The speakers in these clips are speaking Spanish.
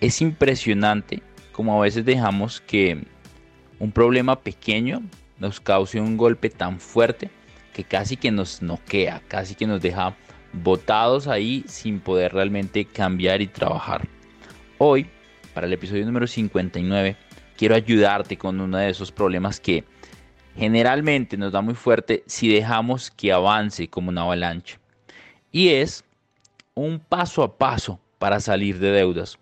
Es impresionante como a veces dejamos que un problema pequeño nos cause un golpe tan fuerte que casi que nos noquea, casi que nos deja botados ahí sin poder realmente cambiar y trabajar. Hoy, para el episodio número 59, quiero ayudarte con uno de esos problemas que generalmente nos da muy fuerte si dejamos que avance como una avalancha. Y es un paso a paso para salir de deudas.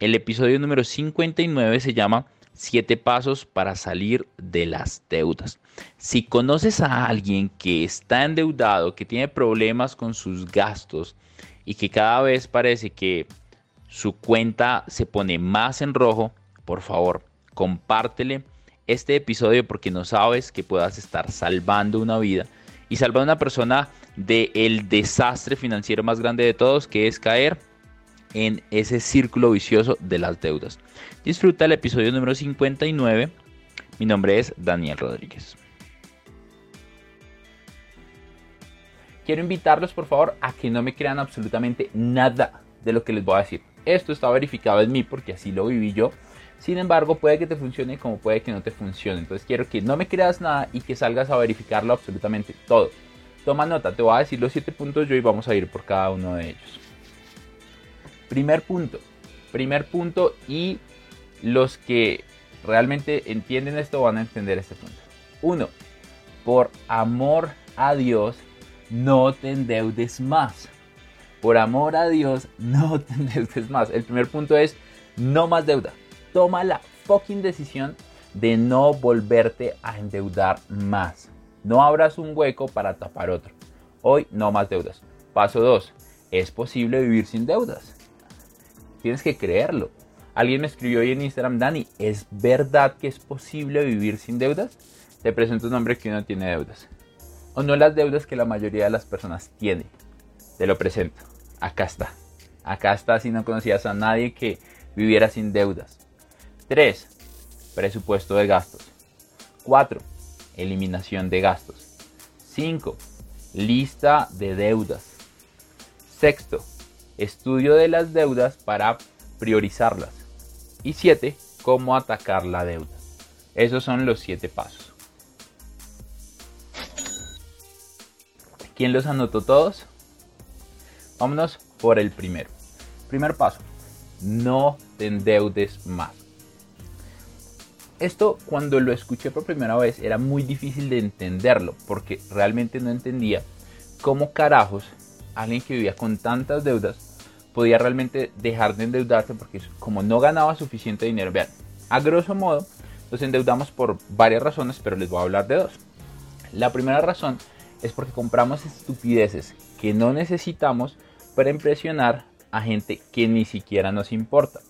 El episodio número 59 se llama Siete pasos para salir de las deudas. Si conoces a alguien que está endeudado, que tiene problemas con sus gastos y que cada vez parece que su cuenta se pone más en rojo, por favor, compártele este episodio porque no sabes que puedas estar salvando una vida y salvando a una persona del desastre financiero más grande de todos, que es caer en ese círculo vicioso de las deudas. Disfruta el episodio número 59. Mi nombre es Daniel Rodríguez. Quiero invitarlos por favor a que no me crean absolutamente nada de lo que les voy a decir. Esto está verificado en mí porque así lo viví yo. Sin embargo, puede que te funcione como puede que no te funcione. Entonces quiero que no me creas nada y que salgas a verificarlo absolutamente todo. Toma nota, te voy a decir los 7 puntos yo y vamos a ir por cada uno de ellos. Primer punto, primer punto y los que realmente entienden esto van a entender este punto. Uno, por amor a Dios, no te endeudes más. Por amor a Dios, no te endeudes más. El primer punto es no más deuda. Toma la fucking decisión de no volverte a endeudar más. No abras un hueco para tapar otro. Hoy no más deudas. Paso 2. Es posible vivir sin deudas. Tienes que creerlo. Alguien me escribió hoy en Instagram, Dani, ¿es verdad que es posible vivir sin deudas? Te presento un hombre que no tiene deudas. O no las deudas que la mayoría de las personas tiene. Te lo presento. Acá está. Acá está si no conocías a nadie que viviera sin deudas. 3. Presupuesto de gastos. 4. Eliminación de gastos. 5. Lista de deudas. Sexto, estudio de las deudas para priorizarlas. Y 7. Cómo atacar la deuda. Esos son los 7 pasos. ¿Quién los anotó todos? Vámonos por el primero. Primer paso. No te endeudes más. Esto cuando lo escuché por primera vez era muy difícil de entenderlo porque realmente no entendía cómo carajos alguien que vivía con tantas deudas podía realmente dejar de endeudarse porque como no ganaba suficiente dinero, vean, a grosso modo nos endeudamos por varias razones, pero les voy a hablar de dos. La primera razón es porque compramos estupideces que no necesitamos para impresionar a gente que ni siquiera nos importa.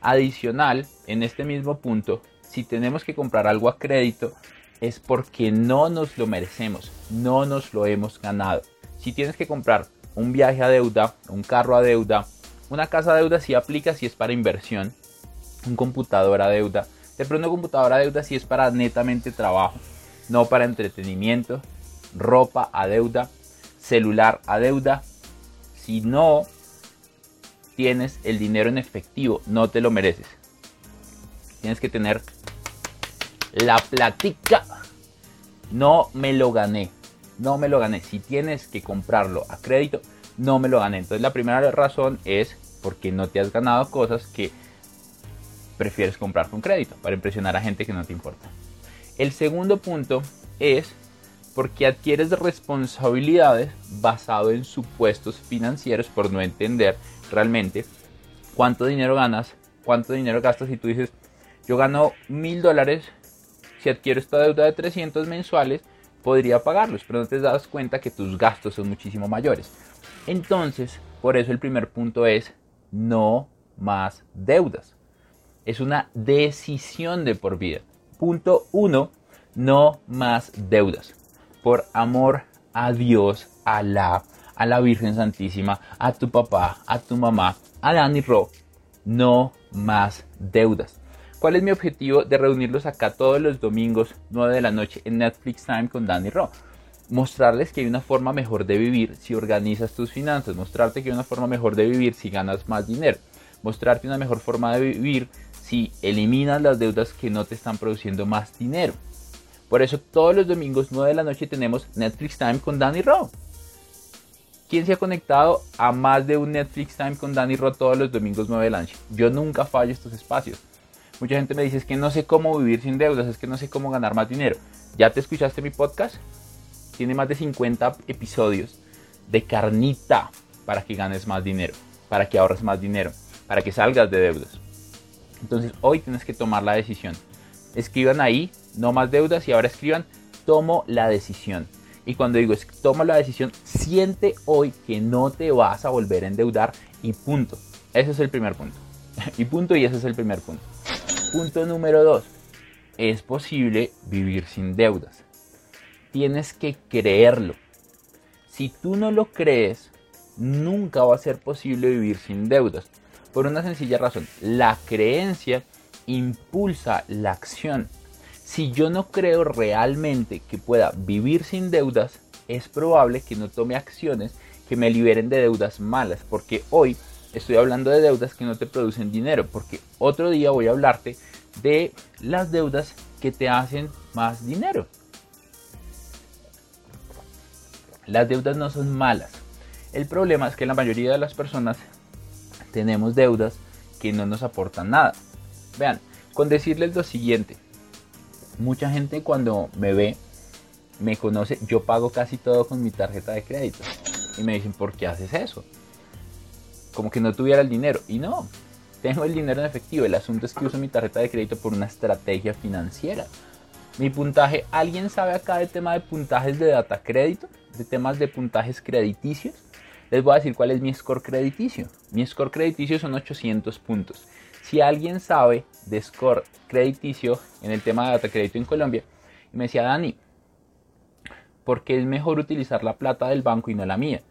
Adicional, en este mismo punto, si tenemos que comprar algo a crédito, es porque no nos lo merecemos, no nos lo hemos ganado. Si tienes que comprar un viaje a deuda, un carro a deuda, una casa deuda si aplica si es para inversión, un computador a deuda, de pronto un computador a deuda si es para netamente trabajo, no para entretenimiento, ropa a deuda, celular a deuda. Si no tienes el dinero en efectivo, no te lo mereces. Tienes que tener la platica. No me lo gané no me lo gané. Si tienes que comprarlo a crédito, no me lo gané. Entonces la primera razón es porque no te has ganado cosas que prefieres comprar con crédito para impresionar a gente que no te importa. El segundo punto es porque adquieres responsabilidades basado en supuestos financieros por no entender realmente cuánto dinero ganas, cuánto dinero gastas y tú dices, yo gano mil dólares, si adquiero esta deuda de 300 mensuales, podría pagarlos, pero no te das cuenta que tus gastos son muchísimo mayores. Entonces, por eso el primer punto es no más deudas. Es una decisión de por vida. Punto uno, no más deudas. Por amor a Dios, a la, a la Virgen Santísima, a tu papá, a tu mamá, a Danny Ro, no más deudas. ¿Cuál es mi objetivo de reunirlos acá todos los domingos 9 de la noche en Netflix Time con Danny Ro? Mostrarles que hay una forma mejor de vivir si organizas tus finanzas, mostrarte que hay una forma mejor de vivir si ganas más dinero, mostrarte una mejor forma de vivir si eliminas las deudas que no te están produciendo más dinero. Por eso todos los domingos 9 de la noche tenemos Netflix Time con Danny Ro. ¿Quién se ha conectado a más de un Netflix Time con Danny Ro todos los domingos 9 de la noche? Yo nunca fallo estos espacios. Mucha gente me dice es que no sé cómo vivir sin deudas, es que no sé cómo ganar más dinero. ¿Ya te escuchaste mi podcast? Tiene más de 50 episodios de carnita para que ganes más dinero, para que ahorres más dinero, para que salgas de deudas. Entonces hoy tienes que tomar la decisión. Escriban ahí, no más deudas y ahora escriban, tomo la decisión. Y cuando digo toma la decisión, siente hoy que no te vas a volver a endeudar y punto. Ese es el primer punto. Y punto y ese es el primer punto. Punto número dos. Es posible vivir sin deudas. Tienes que creerlo. Si tú no lo crees, nunca va a ser posible vivir sin deudas. Por una sencilla razón. La creencia impulsa la acción. Si yo no creo realmente que pueda vivir sin deudas, es probable que no tome acciones que me liberen de deudas malas. Porque hoy estoy hablando de deudas que no te producen dinero, porque otro día voy a hablarte de las deudas que te hacen más dinero. Las deudas no son malas. El problema es que la mayoría de las personas tenemos deudas que no nos aportan nada. Vean, con decirles lo siguiente, mucha gente cuando me ve, me conoce, yo pago casi todo con mi tarjeta de crédito. Y me dicen, ¿por qué haces eso? como que no tuviera el dinero. Y no, tengo el dinero en efectivo. El asunto es que uso mi tarjeta de crédito por una estrategia financiera. Mi puntaje, ¿alguien sabe acá de tema de puntajes de data crédito? De temas de puntajes crediticios. Les voy a decir cuál es mi score crediticio. Mi score crediticio son 800 puntos. Si alguien sabe de score crediticio en el tema de data crédito en Colombia, me decía Dani, ¿por qué es mejor utilizar la plata del banco y no la mía?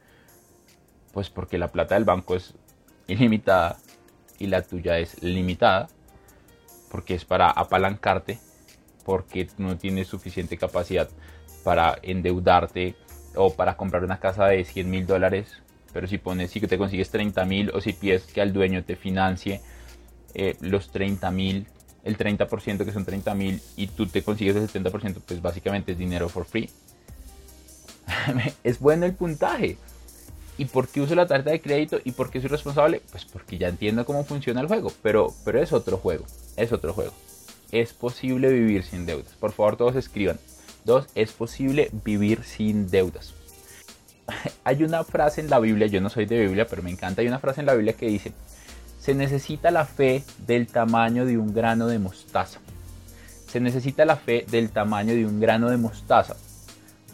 Pues porque la plata del banco es ilimitada y la tuya es limitada. Porque es para apalancarte. Porque no tienes suficiente capacidad para endeudarte o para comprar una casa de 100 mil dólares. Pero si pones, si te consigues 30 mil o si pides que al dueño te financie eh, los 30 mil, el 30% que son 30 mil y tú te consigues el 70%, pues básicamente es dinero for free. es bueno el puntaje. ¿Y por qué uso la tarjeta de crédito? ¿Y por qué soy responsable? Pues porque ya entiendo cómo funciona el juego. Pero, pero es otro juego. Es otro juego. Es posible vivir sin deudas. Por favor, todos escriban. Dos, es posible vivir sin deudas. Hay una frase en la Biblia, yo no soy de Biblia, pero me encanta. Hay una frase en la Biblia que dice, se necesita la fe del tamaño de un grano de mostaza. Se necesita la fe del tamaño de un grano de mostaza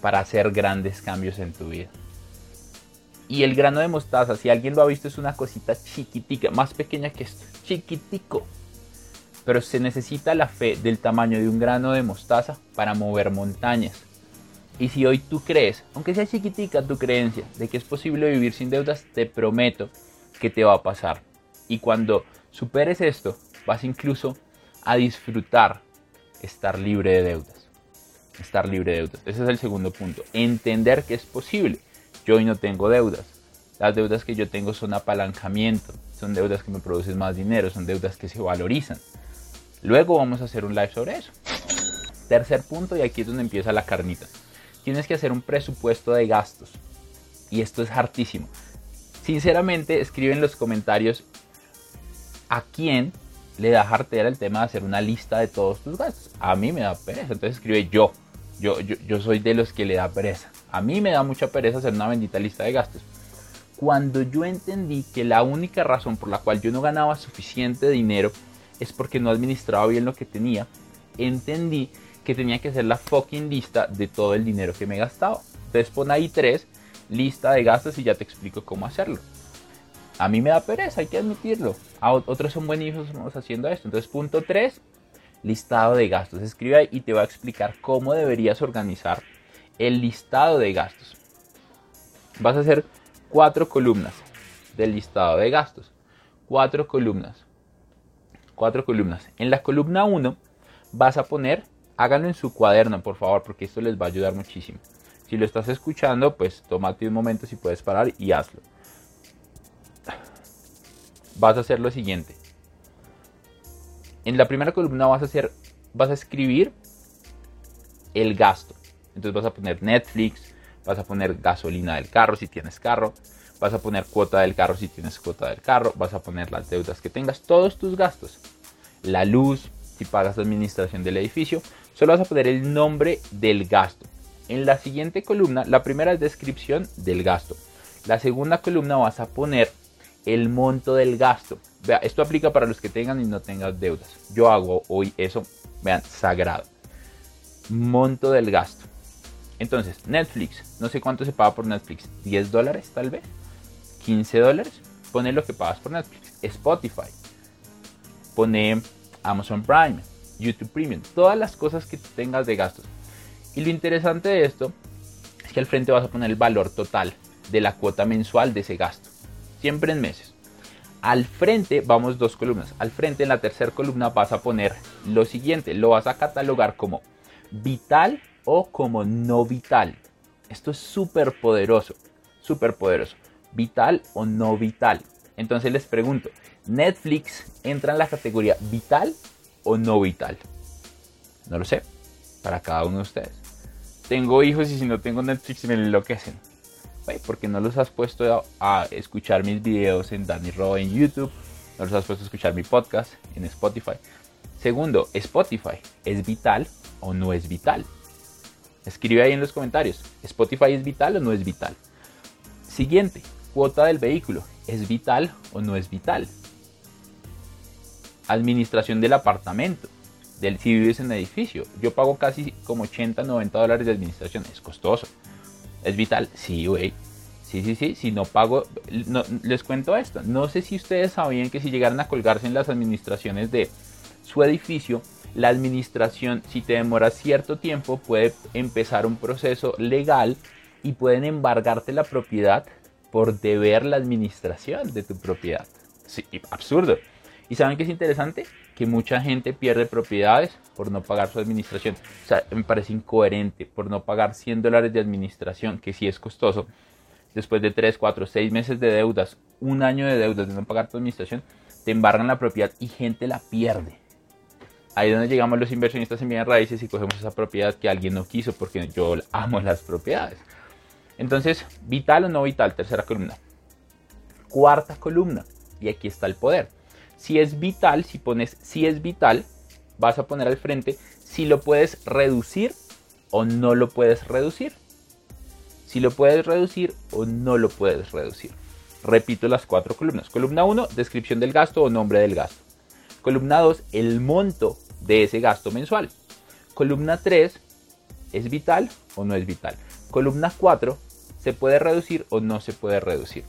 para hacer grandes cambios en tu vida. Y el grano de mostaza, si alguien lo ha visto, es una cosita chiquitica, más pequeña que esto, chiquitico. Pero se necesita la fe del tamaño de un grano de mostaza para mover montañas. Y si hoy tú crees, aunque sea chiquitica tu creencia, de que es posible vivir sin deudas, te prometo que te va a pasar. Y cuando superes esto, vas incluso a disfrutar estar libre de deudas. Estar libre de deudas. Ese es el segundo punto. Entender que es posible. Yo hoy no tengo deudas. Las deudas que yo tengo son apalancamiento, son deudas que me producen más dinero, son deudas que se valorizan. Luego vamos a hacer un live sobre eso. Tercer punto, y aquí es donde empieza la carnita. Tienes que hacer un presupuesto de gastos. Y esto es hartísimo. Sinceramente, escribe en los comentarios ¿a quién le da jartera el tema de hacer una lista de todos tus gastos? A mí me da pereza, entonces escribe yo. Yo, yo, yo soy de los que le da pereza. A mí me da mucha pereza hacer una bendita lista de gastos. Cuando yo entendí que la única razón por la cual yo no ganaba suficiente dinero es porque no administraba bien lo que tenía, entendí que tenía que hacer la fucking lista de todo el dinero que me gastaba. Entonces pon ahí tres, lista de gastos y ya te explico cómo hacerlo. A mí me da pereza, hay que admitirlo. Otros son buenísimos haciendo esto. Entonces punto 3, listado de gastos. Escribe ahí y te va a explicar cómo deberías organizar el listado de gastos. Vas a hacer cuatro columnas del listado de gastos. Cuatro columnas. Cuatro columnas. En la columna 1 vas a poner, háganlo en su cuaderno por favor, porque esto les va a ayudar muchísimo. Si lo estás escuchando, pues tómate un momento si puedes parar y hazlo. Vas a hacer lo siguiente. En la primera columna vas a hacer, vas a escribir el gasto. Entonces vas a poner Netflix, vas a poner gasolina del carro si tienes carro, vas a poner cuota del carro si tienes cuota del carro, vas a poner las deudas que tengas, todos tus gastos. La luz, si pagas la administración del edificio, solo vas a poner el nombre del gasto. En la siguiente columna, la primera es descripción del gasto. La segunda columna vas a poner el monto del gasto. Vea, esto aplica para los que tengan y no tengan deudas. Yo hago hoy eso, vean, sagrado. Monto del gasto. Entonces, Netflix, no sé cuánto se paga por Netflix, 10 dólares tal vez, 15 dólares, pone lo que pagas por Netflix. Spotify, pone Amazon Prime, YouTube Premium, todas las cosas que tengas de gastos. Y lo interesante de esto es que al frente vas a poner el valor total de la cuota mensual de ese gasto, siempre en meses. Al frente vamos dos columnas. Al frente en la tercera columna vas a poner lo siguiente, lo vas a catalogar como vital o como no vital. Esto es súper poderoso, súper poderoso. Vital o no vital. Entonces les pregunto, ¿Netflix entra en la categoría vital o no vital? No lo sé, para cada uno de ustedes. Tengo hijos y si no tengo Netflix me enloquecen. Porque no los has puesto a, escuchar mis videos en Danny Ro en YouTube, no los has puesto a escuchar mi podcast en Spotify. Segundo, Spotify, ¿es vital o no es vital? Escribe ahí en los comentarios, ¿Spotify es vital o no es vital? Siguiente, cuota del vehículo, ¿es vital o no es vital? Administración del apartamento, del, si vives en edificio. Yo pago casi como 80, 90 dólares de administración, es costoso. ¿Es vital? Sí, güey. Sí, sí, sí, si no pago, les cuento esto. No sé si ustedes sabían que si llegaran a colgarse en las administraciones de su edificio, la administración, si te demora cierto tiempo, puede empezar un proceso legal y pueden embargarte la propiedad por deber la administración de tu propiedad. Sí, absurdo. ¿Y saben qué es interesante? Que mucha gente pierde propiedades por no pagar su administración. O sea, me parece incoherente por no pagar 100 dólares de administración, que sí es costoso. Después de 3, 4, 6 meses de deudas, un año de deudas de no pagar tu administración, te embargan la propiedad y gente la pierde. Ahí es donde llegamos los inversionistas en bienes raíces y cogemos esa propiedad que alguien no quiso porque yo amo las propiedades. Entonces, vital o no vital, tercera columna. Cuarta columna, y aquí está el poder. Si es vital, si pones si es vital, vas a poner al frente si lo puedes reducir o no lo puedes reducir. Si lo puedes reducir o no lo puedes reducir. Repito las cuatro columnas. Columna 1, descripción del gasto o nombre del gasto. Columna 2, el monto de ese gasto mensual. Columna 3, ¿es vital o no es vital? Columna 4, ¿se puede reducir o no se puede reducir?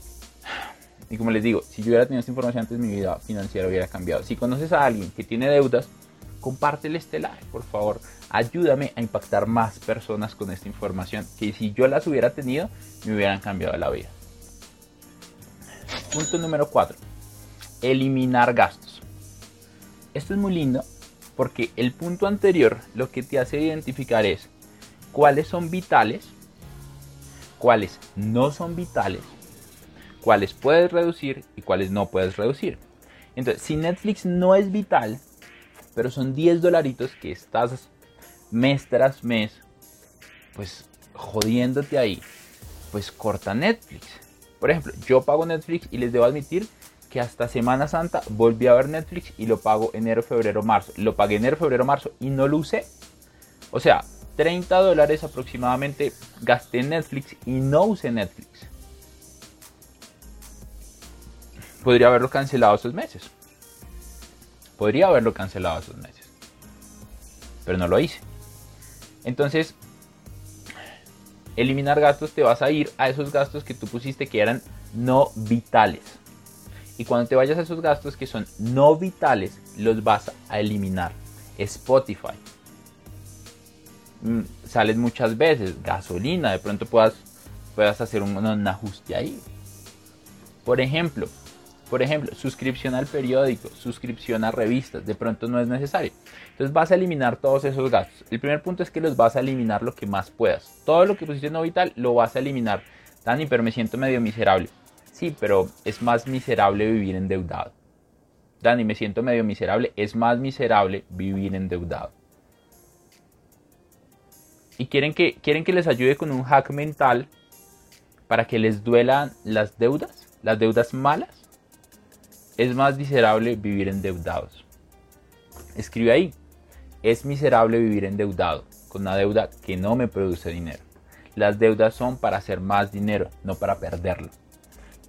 Y como les digo, si yo hubiera tenido esta información antes, mi vida financiera hubiera cambiado. Si conoces a alguien que tiene deudas, compártele este live, por favor. Ayúdame a impactar más personas con esta información que si yo las hubiera tenido, me hubieran cambiado la vida. Punto número 4. Eliminar gastos. Esto es muy lindo porque el punto anterior lo que te hace identificar es cuáles son vitales, cuáles no son vitales, cuáles puedes reducir y cuáles no puedes reducir. Entonces, si Netflix no es vital, pero son 10 dolaritos que estás mes tras mes, pues jodiéndote ahí, pues corta Netflix. Por ejemplo, yo pago Netflix y les debo admitir que hasta Semana Santa volví a ver Netflix y lo pago enero, febrero, marzo. Lo pagué enero, febrero, marzo y no lo usé. O sea, 30 dólares aproximadamente gasté en Netflix y no usé Netflix. Podría haberlo cancelado esos meses. Podría haberlo cancelado esos meses. Pero no lo hice. Entonces, eliminar gastos te vas a ir a esos gastos que tú pusiste que eran no vitales. Y cuando te vayas a esos gastos que son no vitales, los vas a eliminar. Spotify. Mm, sales muchas veces. Gasolina. De pronto puedas, puedas hacer un, un ajuste ahí. Por ejemplo, por ejemplo, suscripción al periódico, suscripción a revistas, de pronto no es necesario. Entonces vas a eliminar todos esos gastos. El primer punto es que los vas a eliminar lo que más puedas. Todo lo que pusiste no vital lo vas a eliminar. Dani, pero me siento medio miserable. Sí, pero es más miserable vivir endeudado. Dani, me siento medio miserable. Es más miserable vivir endeudado. Y quieren que, quieren que les ayude con un hack mental para que les duelan las deudas, las deudas malas es más miserable vivir endeudados. Escribe ahí. Es miserable vivir endeudado, con una deuda que no me produce dinero. Las deudas son para hacer más dinero, no para perderlo.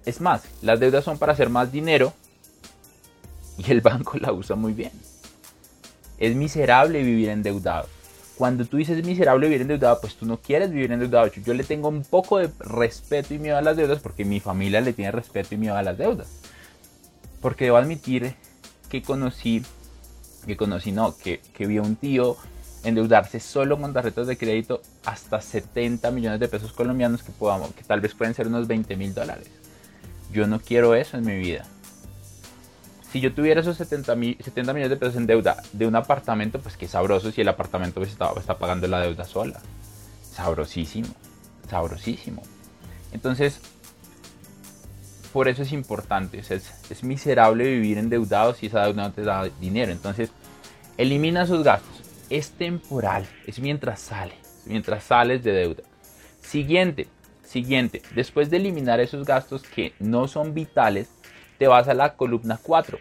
Es más, las deudas son para hacer más dinero y el banco la usa muy bien. Es miserable vivir endeudado. Cuando tú dices miserable vivir endeudado, pues tú no quieres vivir endeudado. Yo le tengo un poco de respeto y miedo a las deudas porque mi familia le tiene respeto y miedo a las deudas. Porque debo admitir que conocí, que conocí, no, que, que vi a un tío endeudarse solo con tarjetas de crédito hasta 70 millones de pesos colombianos que, podamos, que tal vez pueden ser unos 20 mil dólares. Yo no quiero eso en mi vida. Si yo tuviera esos 70, 70 millones de pesos en deuda de un apartamento, pues qué sabroso si el apartamento pues está, está pagando la deuda sola. Sabrosísimo, sabrosísimo. Entonces, por eso es importante. es, miserable vivir endeudado si esa deuda no te da dinero. Entonces, elimina esos gastos. Es temporal, es mientras sale, mientras sales de deuda. Siguiente, siguiente. Después de eliminar esos gastos que no son vitales, vas a la columna 4.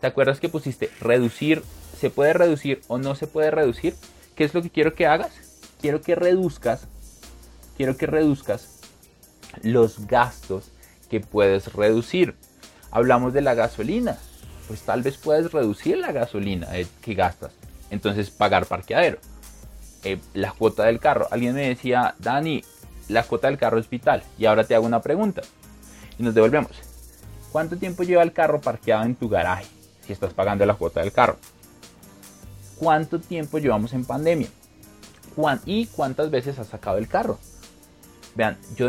¿Te acuerdas que pusiste reducir? ¿Se puede reducir o no se puede reducir? ¿Qué es lo que quiero que hagas? Quiero que reduzcas, quiero que reduzcas los gastos que puedes reducir. Hablamos de la gasolina. Pues tal vez puedes reducir la gasolina eh, que gastas. Entonces pagar parqueadero. Eh, la cuota del carro. Alguien me decía, Dani, la cuota del carro es vital. Y ahora te hago una pregunta. Y nos devolvemos. ¿Cuánto tiempo lleva el carro parqueado en tu garaje si estás pagando la cuota del carro? ¿Cuánto tiempo llevamos en pandemia? ¿Y cuántas veces has sacado el carro? Vean, yo,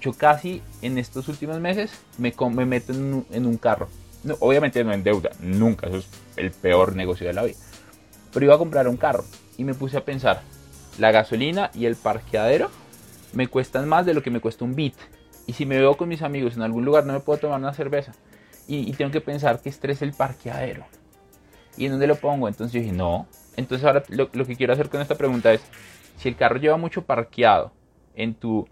yo, casi en estos últimos meses me, me meto en un, carro. obviamente no en deuda, nunca, eso es el peor negocio de la vida. Pero iba a comprar un carro y me puse a pensar, la gasolina y el parqueadero me cuestan más de lo que me cuesta un bit. Y si me veo con mis amigos en algún lugar no me puedo tomar una cerveza. Y, tengo que pensar que estrés el parqueadero. ¿Y en dónde lo pongo? Entonces yo dije, no. Entonces ahora lo, lo que quiero hacer con esta pregunta es, si el carro lleva mucho parqueado en tu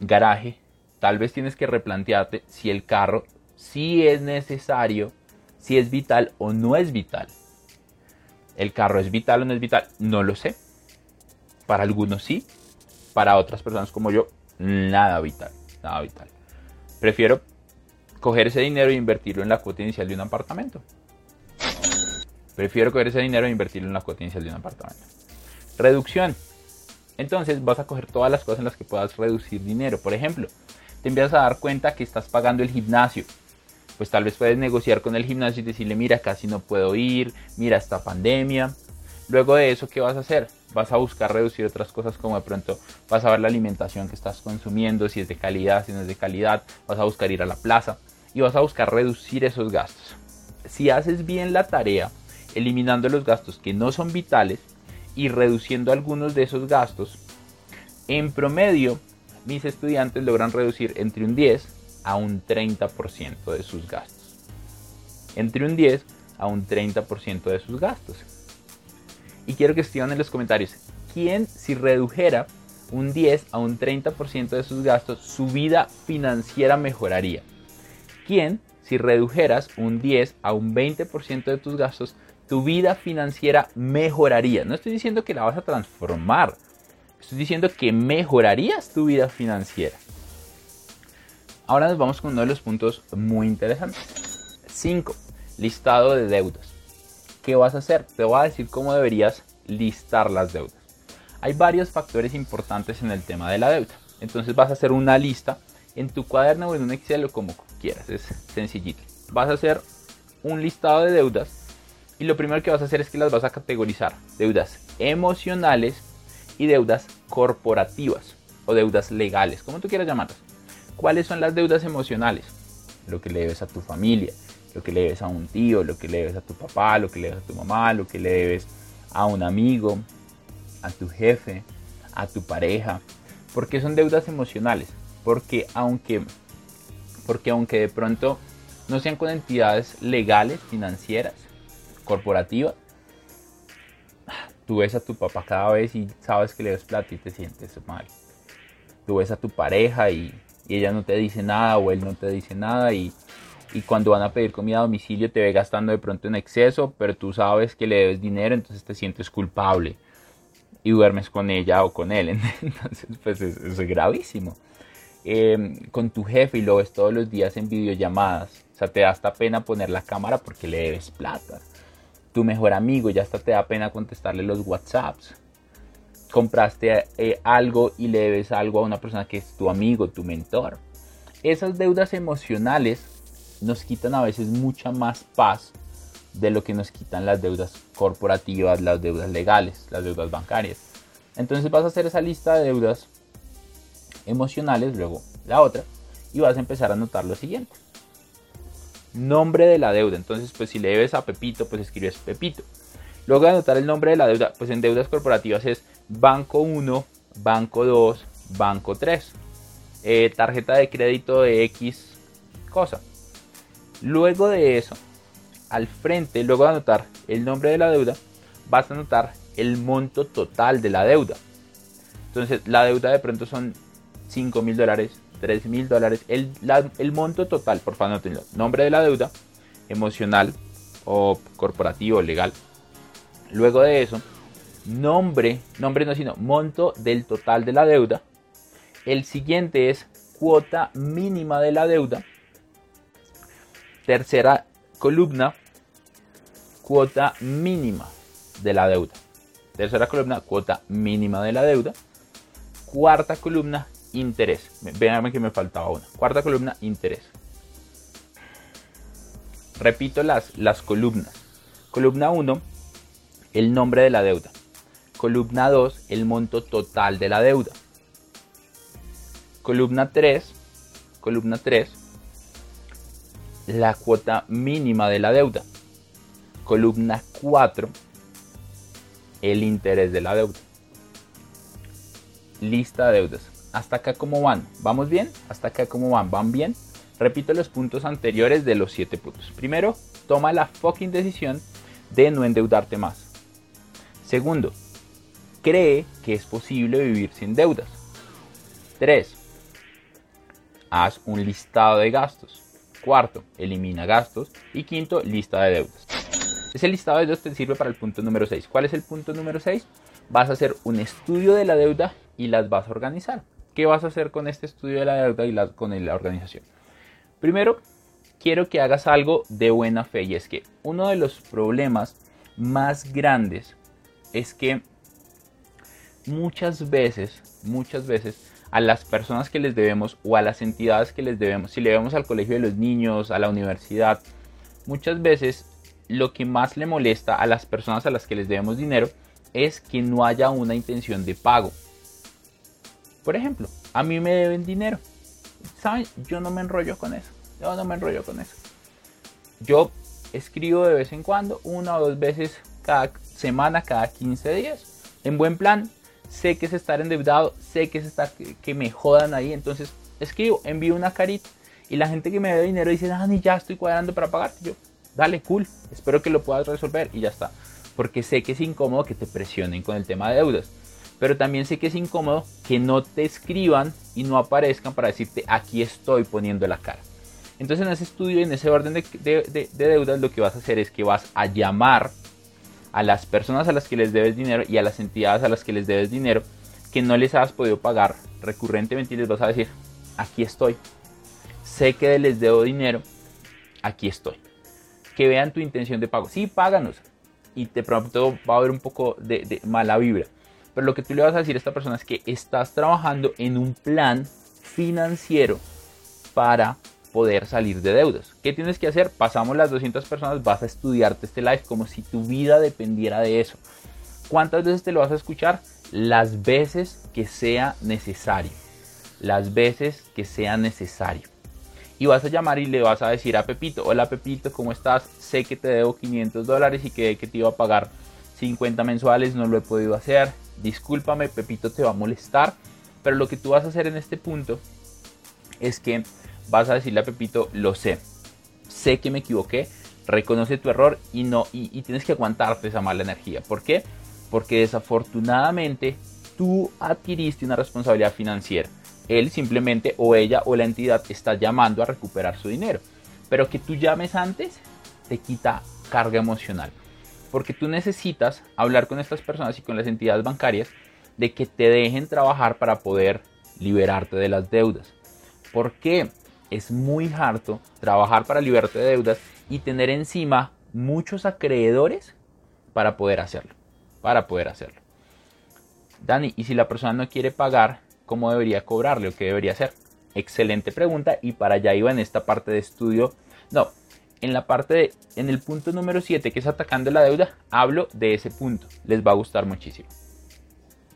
garaje, tal vez tienes que replantearte si el carro sí es necesario, si es vital o no es vital. ¿El carro es vital o no es vital? No lo sé. Para algunos sí, para otras personas como yo, nada vital, Prefiero coger ese dinero e invertirlo en la cuota inicial de un apartamento. Prefiero coger ese dinero e invertirlo en la cuota inicial de un apartamento. Reducción. Entonces vas a coger todas las cosas en las que puedas reducir dinero. Por ejemplo, te empiezas a dar cuenta que estás pagando el gimnasio. Pues tal vez puedes negociar con el gimnasio y decirle, mira, casi no puedo ir, mira esta pandemia. Luego de eso, ¿qué vas a hacer? Vas a buscar reducir otras cosas como de pronto vas a ver la alimentación que estás consumiendo, si es de calidad, si no es de calidad, vas a buscar ir a la plaza y vas a buscar reducir esos gastos. Si haces bien la tarea, eliminando los gastos que no son vitales, y reduciendo algunos de esos gastos, en promedio mis estudiantes logran reducir entre un 10 a un 30% de sus gastos. Entre un 10 a un 30% de sus gastos. Y quiero que escriban en los comentarios, ¿quién si redujera un 10 a un 30% de sus gastos, su vida financiera mejoraría? ¿Quién si redujeras un 10 a un 20% de tus gastos, tu vida financiera mejoraría. No estoy diciendo que la vas a transformar, estoy diciendo que mejorarías tu vida financiera. Ahora nos vamos con uno de los puntos muy interesantes. 5. Listado de deudas. ¿Qué vas a hacer? Te voy a decir cómo deberías listar las deudas. Hay varios factores importantes en el tema de la deuda. Entonces vas a hacer una lista en tu cuaderno o en un Excel o como quieras. Es sencillito. Vas a hacer un listado de deudas y lo primero que vas a hacer es que las vas a categorizar. Deudas emocionales y deudas corporativas o deudas legales, como tú quieras llamarlas. ¿Cuáles son las deudas emocionales? Lo que le debes a tu familia, lo que le debes a un tío, lo que le debes a tu papá, lo que le debes a tu mamá, lo que le debes a un amigo, a tu jefe, a tu pareja. ¿Por qué son deudas emocionales? Porque aunque, porque aunque de pronto no sean con entidades legales, financieras, corporativas, tú ves a tu papá cada vez y sabes que le des plata y te sientes mal. Tú ves a tu pareja y, ella no te dice nada o él no te dice nada y, y, cuando van a pedir comida a domicilio te ve gastando de pronto en exceso, pero tú sabes que le debes dinero, entonces te sientes culpable y duermes con ella o con él. Entonces, pues es gravísimo. Em, con tu jefe y lo ves todos los días en videollamadas. O sea, te da hasta pena poner la cámara porque le debes plata. Tu mejor amigo ya hasta te da pena contestarle los WhatsApps. Compraste eh, algo y le debes algo a una persona que es tu amigo, tu mentor. Esas deudas emocionales nos quitan a veces mucha más paz de lo que nos quitan las deudas corporativas, las deudas legales, las deudas bancarias. Entonces vas a hacer esa lista de deudas emocionales, luego la otra, y vas a empezar a anotar lo siguiente. Nombre de la deuda. Entonces, pues si le debes a Pepito, pues escribes Pepito. Luego de anotar el nombre de la deuda, pues en deudas corporativas es Banco 1, Banco 2, Banco 3. Eh, tarjeta de crédito de X cosa. Luego de eso, al frente, luego de anotar el nombre de la deuda, vas a anotar el monto total de la deuda. Entonces, la deuda de pronto son 5 mil dólares, 3 mil dólares. El, monto total, por favor, anotenlo. Nombre de la deuda, emocional o corporativo, legal. Luego de eso, nombre, nombre no, sino monto del total de la deuda. El siguiente es cuota mínima de la deuda. Tercera columna, cuota mínima de la deuda. Tercera columna, cuota mínima de la deuda. Cuarta columna, interés. Véanme que me faltaba una. Cuarta columna, interés. Repito las, las columnas. Columna 1, el nombre de la deuda. Columna 2, el monto total de la deuda. Columna 3, columna 3, la cuota mínima de la deuda. Columna 4, el interés de la deuda. Lista de deudas. Hasta acá cómo van. ¿Vamos bien? Hasta acá cómo van. ¿Van bien? Repito los puntos anteriores de los 7 puntos. Primero, toma la fucking decisión de no endeudarte más. Segundo, cree que es posible vivir sin deudas. 3. Haz un listado de gastos. Cuarto, elimina gastos. Y quinto, lista de deudas. Ese listado de deudas te sirve para el punto número 6. ¿Cuál es el punto número 6? Vas a hacer un estudio de la deuda y las vas a organizar. ¿Qué vas a hacer con este estudio de la deuda y con la organización? Primero, quiero que hagas algo de buena fe y es que uno de los problemas más grandes es que muchas veces, muchas veces a las personas que les debemos o a las entidades que les debemos, si le debemos al colegio de los niños, a la universidad, muchas veces lo que más le molesta a las personas a las que les debemos dinero es que no haya una intención de pago. Por ejemplo, a mí me deben dinero. ¿Saben? Yo no me enrollo con eso. Yo no me enrollo con eso. Yo escribo de vez en cuando, una o dos veces cada semana, cada 15 días. En buen plan, sé que es estar endeudado, sé que es estar que, me jodan ahí, entonces escribo, envío una carita y la gente que me debe dinero dice, ah, ni ya estoy cuadrando para pagarte. Yo, dale, cool, espero que lo puedas resolver y ya está. Porque sé que es incómodo que te presionen con el tema de deudas. Pero también sé que es incómodo que no te escriban y no aparezcan para decirte, aquí estoy poniendo la cara. Entonces en ese estudio, en ese orden de, deudas, lo que vas a hacer es que vas a llamar a las personas a las que les debes dinero y a las entidades a las que les debes dinero que no les has podido pagar recurrentemente y les vas a decir, aquí estoy. Sé que les debo dinero, aquí estoy. Que vean tu intención de pago. Sí, páganos. Y de pronto va a haber un poco de, de mala vibra. Pero lo que tú le vas a decir a esta persona es que estás trabajando en un plan financiero para poder salir de deudas. ¿Qué tienes que hacer? Pasamos las 200 personas, vas a estudiarte este live como si tu vida dependiera de eso. ¿Cuántas veces te lo vas a escuchar? Las veces que sea necesario. Las veces que sea necesario. Y vas a llamar y le vas a decir a Pepito, hola Pepito, ¿cómo estás? Sé que te debo 500 dólares y que, que te iba a pagar 50 mensuales, no lo he podido hacer. Discúlpame, Pepito te va a molestar. Pero lo que tú vas a hacer en este punto es que vas a decirle a Pepito, lo sé, sé que me equivoqué, reconoce tu error y, no, y, tienes que aguantarte esa mala energía. ¿Por qué? Porque desafortunadamente tú adquiriste una responsabilidad financiera. Él simplemente o ella o la entidad está llamando a recuperar su dinero. Pero que tú llames antes te quita carga emocional. Porque tú necesitas hablar con estas personas y con las entidades bancarias de que te dejen trabajar para poder liberarte de las deudas. ¿Por qué? Es muy harto trabajar para liberarte de deudas y tener encima muchos acreedores para poder hacerlo. Para poder hacerlo. Dani, ¿y si la persona no quiere pagar, cómo debería cobrarle o qué debería hacer? Excelente pregunta y para allá iba en esta parte de estudio. No, en la parte de, en el punto número 7 que es atacando la deuda, hablo de ese punto. Les va a gustar muchísimo.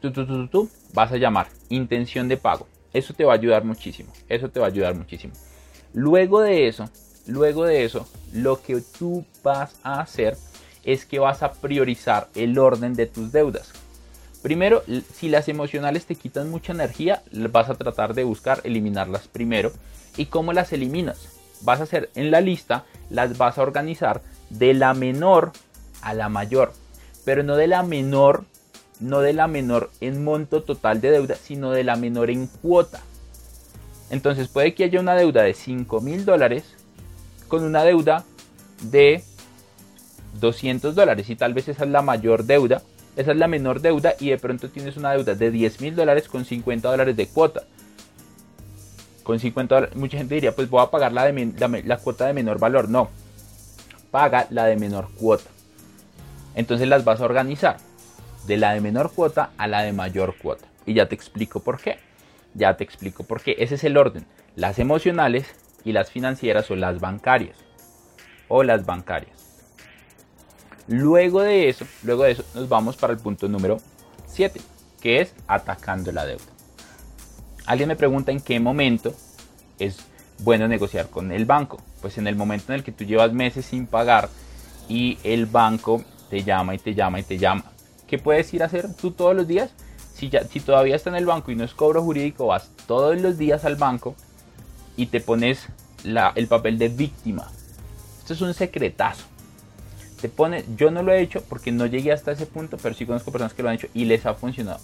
Tú, tú, tú, tú, vas a llamar intención de pago. Eso te va a ayudar muchísimo. Eso te va a ayudar muchísimo. Luego de eso, luego de eso, lo que tú vas a hacer es que vas a priorizar el orden de tus deudas. Primero, si las emocionales te quitan mucha energía, vas a tratar de buscar eliminarlas primero. ¿Y cómo las eliminas? Vas a hacer en la lista, las vas a organizar de la menor a la mayor, pero no de la menor no de la menor en monto total de deuda, sino de la menor en cuota. Entonces puede que haya una deuda de 5 mil dólares con una deuda de 200 dólares y tal vez esa es la mayor deuda, esa es la menor deuda y de pronto tienes una deuda de 10 mil dólares con 50 dólares de cuota. Con 50 dólares, mucha gente diría, pues voy a pagar la, de, la cuota de menor valor. No, paga la de menor cuota. Entonces las vas a organizar de la de menor cuota a la de mayor cuota. Y ya te explico por qué. Ya te explico por qué. Ese es el orden. Las emocionales y las financieras o las bancarias. O las bancarias. Luego de eso, luego de eso nos vamos para el punto número 7, que es atacando la deuda. Alguien me pregunta en qué momento es bueno negociar con el banco. Pues en el momento en el que tú llevas meses sin pagar y el banco te llama y te llama y te llama ¿Qué puedes ir a hacer tú todos los días? Si, ya, si todavía está en el banco y no es cobro jurídico, vas todos los días al banco y te pones el papel de víctima. Esto es un secretazo. Te pone, yo no lo he hecho porque no llegué hasta ese punto, pero sí conozco personas que lo han hecho y les ha funcionado.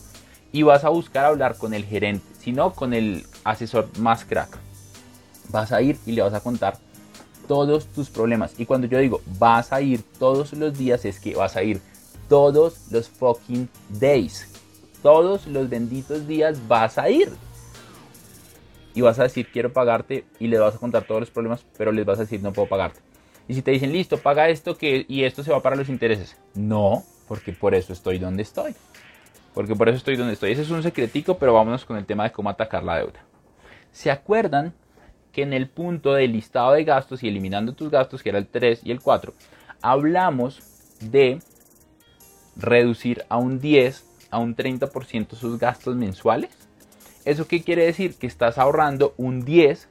Y vas a buscar hablar con el gerente, si no con el asesor más crack. Vas a ir y le vas a contar todos tus problemas. Y cuando yo digo vas a ir todos los días, es que vas a ir todos los fucking days. Todos los benditos días vas a ir. Y vas a decir quiero pagarte y le vas a contar todos los problemas, pero les vas a decir no puedo pagarte. Y si te dicen listo, paga esto que, y esto se va para los intereses. No, porque por eso estoy donde estoy. Porque por eso estoy donde estoy. Ese es un secretico, pero vámonos con el tema de cómo atacar la deuda. ¿Se acuerdan que en el punto del listado de gastos y eliminando tus gastos, que era el 3 y el 4, hablamos de reducir a un 10, a un 30% sus gastos mensuales. ¿Eso qué quiere decir? Que estás ahorrando un 10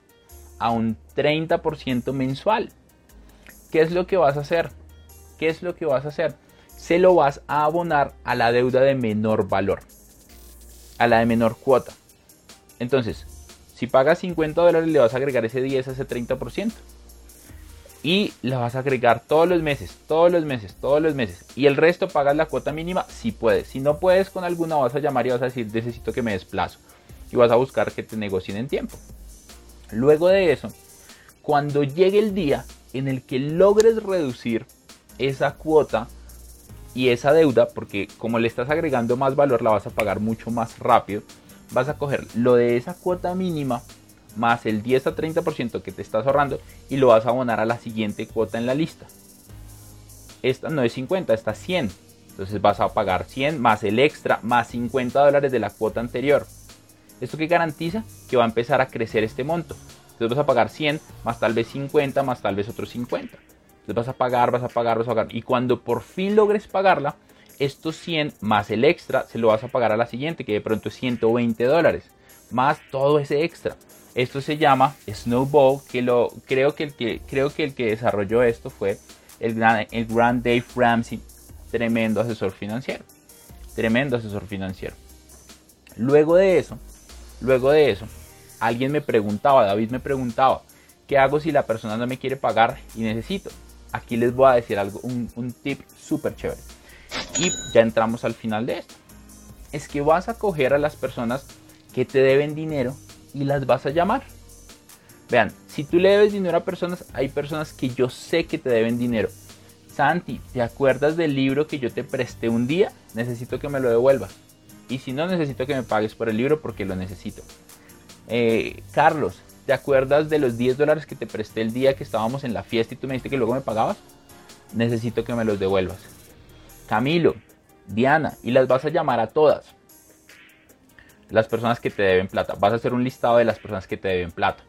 a un 30% mensual. ¿Qué es lo que vas a hacer? ¿Qué es lo que vas a hacer? Se lo vas a abonar a la deuda de menor valor, a la de menor cuota. Entonces, si pagas 50 dólares, le vas a agregar ese 10 a ese 30% y la vas a agregar todos los meses, todos los meses, todos los meses. Y el resto pagas la cuota mínima si puedes. Si no puedes con alguna vas a llamar y vas a decir necesito que me desplazo. Y vas a buscar que te negocien en tiempo. Luego de eso, cuando llegue el día en el que logres reducir esa cuota y esa deuda, porque como le estás agregando más valor, la vas a pagar mucho más rápido, vas a coger lo de esa cuota mínima más el 10 a 30% que te estás ahorrando y lo vas a abonar a la siguiente cuota en la lista. Esta no es 50, esta es 100. Entonces vas a pagar 100 más el extra más 50 dólares de la cuota anterior. ¿Esto que garantiza? Que va a empezar a crecer este monto. Entonces vas a pagar 100 más tal vez 50 más tal vez otros 50. Entonces vas a pagar, vas a pagar, vas a pagar. Y cuando por fin logres pagarla, estos 100 más el extra se lo vas a pagar a la siguiente, que de pronto es 120 dólares. Más todo ese extra. Esto se llama Snowball, que lo creo que el que creo que el que desarrolló esto fue el gran, el gran Dave Ramsey, tremendo asesor financiero. Tremendo asesor financiero. Luego de eso, luego de eso, alguien me preguntaba, David me preguntaba, ¿qué hago si la persona no me quiere pagar y necesito? Aquí les voy a decir algo, un, un tip súper chévere. Y ya entramos al final de esto. Es que vas a coger a las personas que te deben dinero y las vas a llamar. Vean, si tú le debes dinero a personas, hay personas que yo sé que te deben dinero. Santi, ¿te acuerdas del libro que yo te presté un día? Necesito que me lo devuelvas. Y si no, necesito que me pagues por el libro porque lo necesito. Eh, Carlos, ¿te acuerdas de los 10 dólares que te presté el día que estábamos en la fiesta y tú me dijiste que luego me pagabas? Necesito que me los devuelvas. Camilo, Diana, y las vas a llamar a todas las personas que te deben plata. Vas a hacer un listado de las personas que te deben plata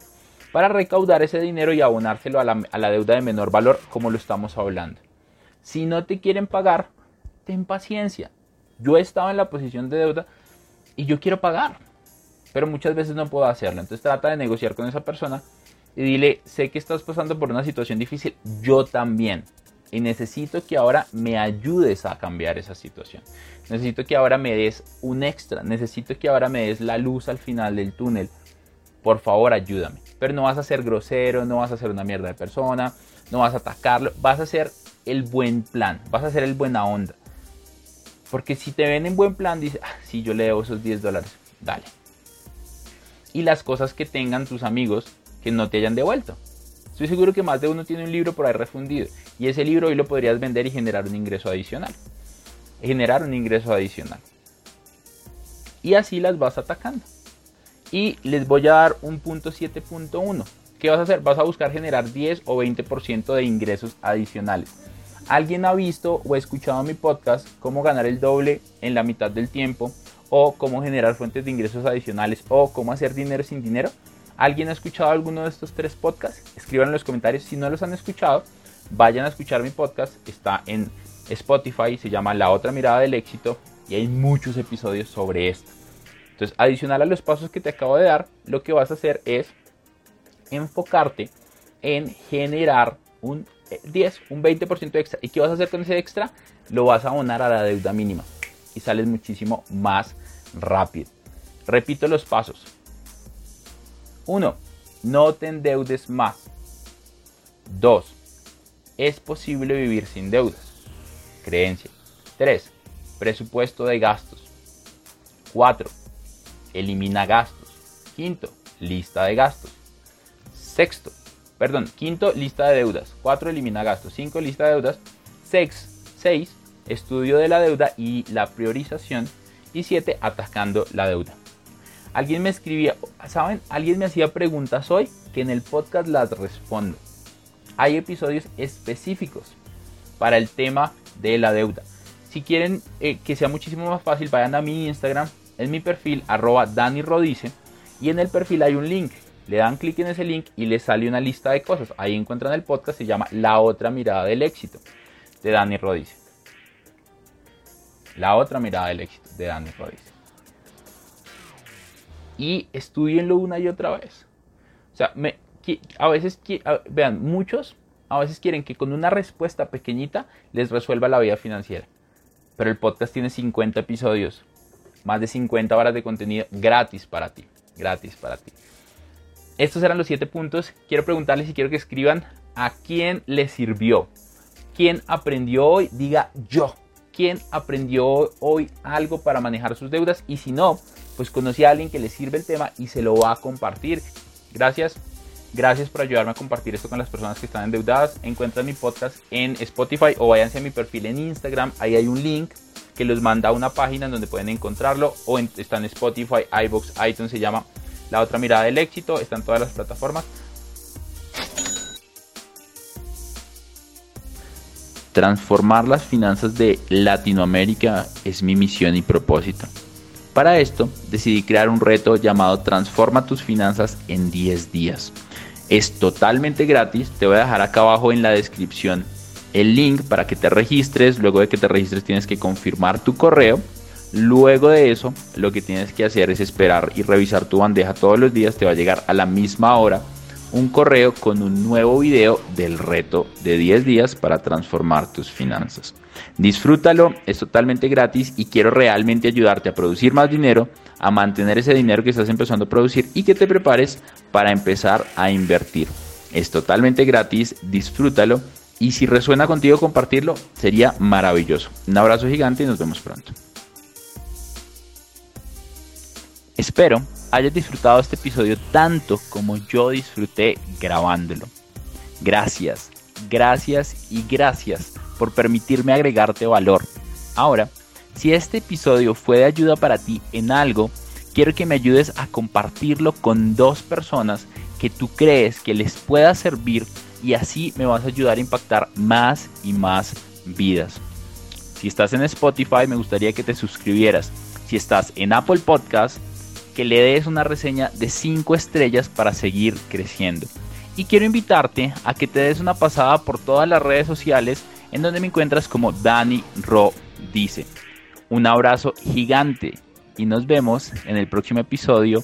para recaudar ese dinero y abonárselo a la, deuda de menor valor como lo estamos hablando. Si no te quieren pagar, ten paciencia. Yo he estado en la posición de deuda y yo quiero pagar, pero muchas veces no puedo hacerlo. Entonces trata de negociar con esa persona y dile, sé que estás pasando por una situación difícil, yo también y necesito que ahora me ayudes a cambiar esa situación. Necesito que ahora me des un extra, necesito que ahora me des la luz al final del túnel. Por favor, ayúdame. Pero no vas a ser grosero, no vas a ser una mierda de persona, no vas a atacarlo, vas a hacer el buen plan, vas a hacer el buena onda. Porque si te ven en buen plan, dice, ah, si yo le debo esos 10 dólares, dale. Y las cosas que tengan tus amigos que no te hayan devuelto. Estoy seguro que más de uno tiene un libro por ahí refundido y ese libro hoy lo podrías vender y generar un ingreso adicional. Generar un ingreso adicional. Y así las vas atacando. Y les voy a dar un punto 7.1. ¿Qué vas a hacer? Vas a buscar generar 10 o 20% de ingresos adicionales. ¿Alguien ha visto o escuchado mi podcast cómo ganar el doble en la mitad del tiempo? ¿O cómo generar fuentes de ingresos adicionales? ¿O cómo hacer dinero sin dinero? ¿Alguien ha escuchado alguno de estos tres podcasts? Escriban en los comentarios si no los han escuchado. Vayan a escuchar mi podcast. Está en Spotify, se llama La otra mirada del éxito y hay muchos episodios sobre esto. Entonces, adicional a los pasos que te acabo de dar, lo que vas a hacer es enfocarte en generar un 10, eh, un 20% extra. ¿Y qué vas a hacer con ese extra? Lo vas a abonar a la deuda mínima y sales muchísimo más rápido. Repito los pasos. 1. No te endeudes más. 2. Es posible vivir sin deudas. Creencia. 3. Presupuesto de gastos. 4. Elimina gastos. Quinto, lista de gastos. Sexto, perdón, quinto, lista de deudas. 4. Elimina gastos. 5. Lista de deudas. 6. Estudio de la deuda y la priorización. Y 7. Atacando la deuda. Alguien me escribía, ¿saben? Alguien me hacía preguntas hoy que en el podcast las respondo. Hay episodios específicos para el tema de la deuda. Si quieren eh, que sea muchísimo más fácil, vayan a mi Instagram, en mi perfil, arroba Dani Rodice, y en el perfil hay un link. Le dan clic en ese link y les sale una lista de cosas. Ahí encuentran el podcast, se llama La otra mirada del éxito, de Dani Rodice. La otra mirada del éxito, de Dani Rodice y estudienlo una y otra vez. O sea, me, a veces, vean, muchos a veces quieren que con una respuesta pequeñita les resuelva la vida financiera. Pero el podcast tiene 50 episodios, más de 50 horas de contenido gratis para ti, gratis para ti. Estos eran los 7 puntos. Quiero preguntarles y quiero que escriban a quién le sirvió. ¿Quién aprendió hoy? Diga yo. ¿Quién aprendió hoy algo para manejar sus deudas? Y si no, pues conocí a alguien que le sirve el tema y se lo va a compartir. Gracias Gracias por ayudarme a compartir esto con las personas que están endeudadas. Encuentran mi podcast en Spotify o váyanse a mi perfil en Instagram. Ahí hay un link que los manda a una página en donde pueden encontrarlo. O en, está en Spotify, iBox, iTunes, se llama La Otra Mirada del Éxito. Está en todas las plataformas. Transformar las finanzas de Latinoamérica es mi misión y propósito. Para esto, decidí crear un reto llamado Transforma tus finanzas en 10 días. Es totalmente gratis, te voy a dejar acá abajo en la descripción el link para que te registres. Luego de que te registres tienes que confirmar tu correo. Luego de eso, lo que tienes que hacer es esperar y revisar tu bandeja todos los días. Te va a llegar a la misma hora un correo con un nuevo video del reto de 10 días para transformar tus finanzas. Disfrútalo, es totalmente gratis y quiero realmente ayudarte a producir más dinero, a mantener ese dinero que estás empezando a producir y que te prepares para empezar a invertir. Es totalmente gratis, disfrútalo y si resuena contigo compartirlo sería maravilloso. Un abrazo gigante y nos vemos pronto. Espero hayas disfrutado este episodio tanto como yo disfruté grabándolo. Gracias, gracias y gracias por permitirme agregarte valor. Ahora, si este episodio fue de ayuda para ti en algo, quiero que me ayudes a compartirlo con dos personas que tú crees que les pueda servir y así me vas a ayudar a impactar más y más vidas. Si estás en Spotify, me gustaría que te suscribieras. Si estás en Apple Podcast, que le des una reseña de 5 estrellas para seguir creciendo. Y quiero invitarte a que te des una pasada por todas las redes sociales en donde me encuentras como Dani Ro dice. Un abrazo gigante y nos vemos en el próximo episodio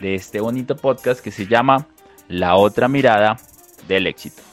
de este bonito podcast que se llama La otra mirada del éxito.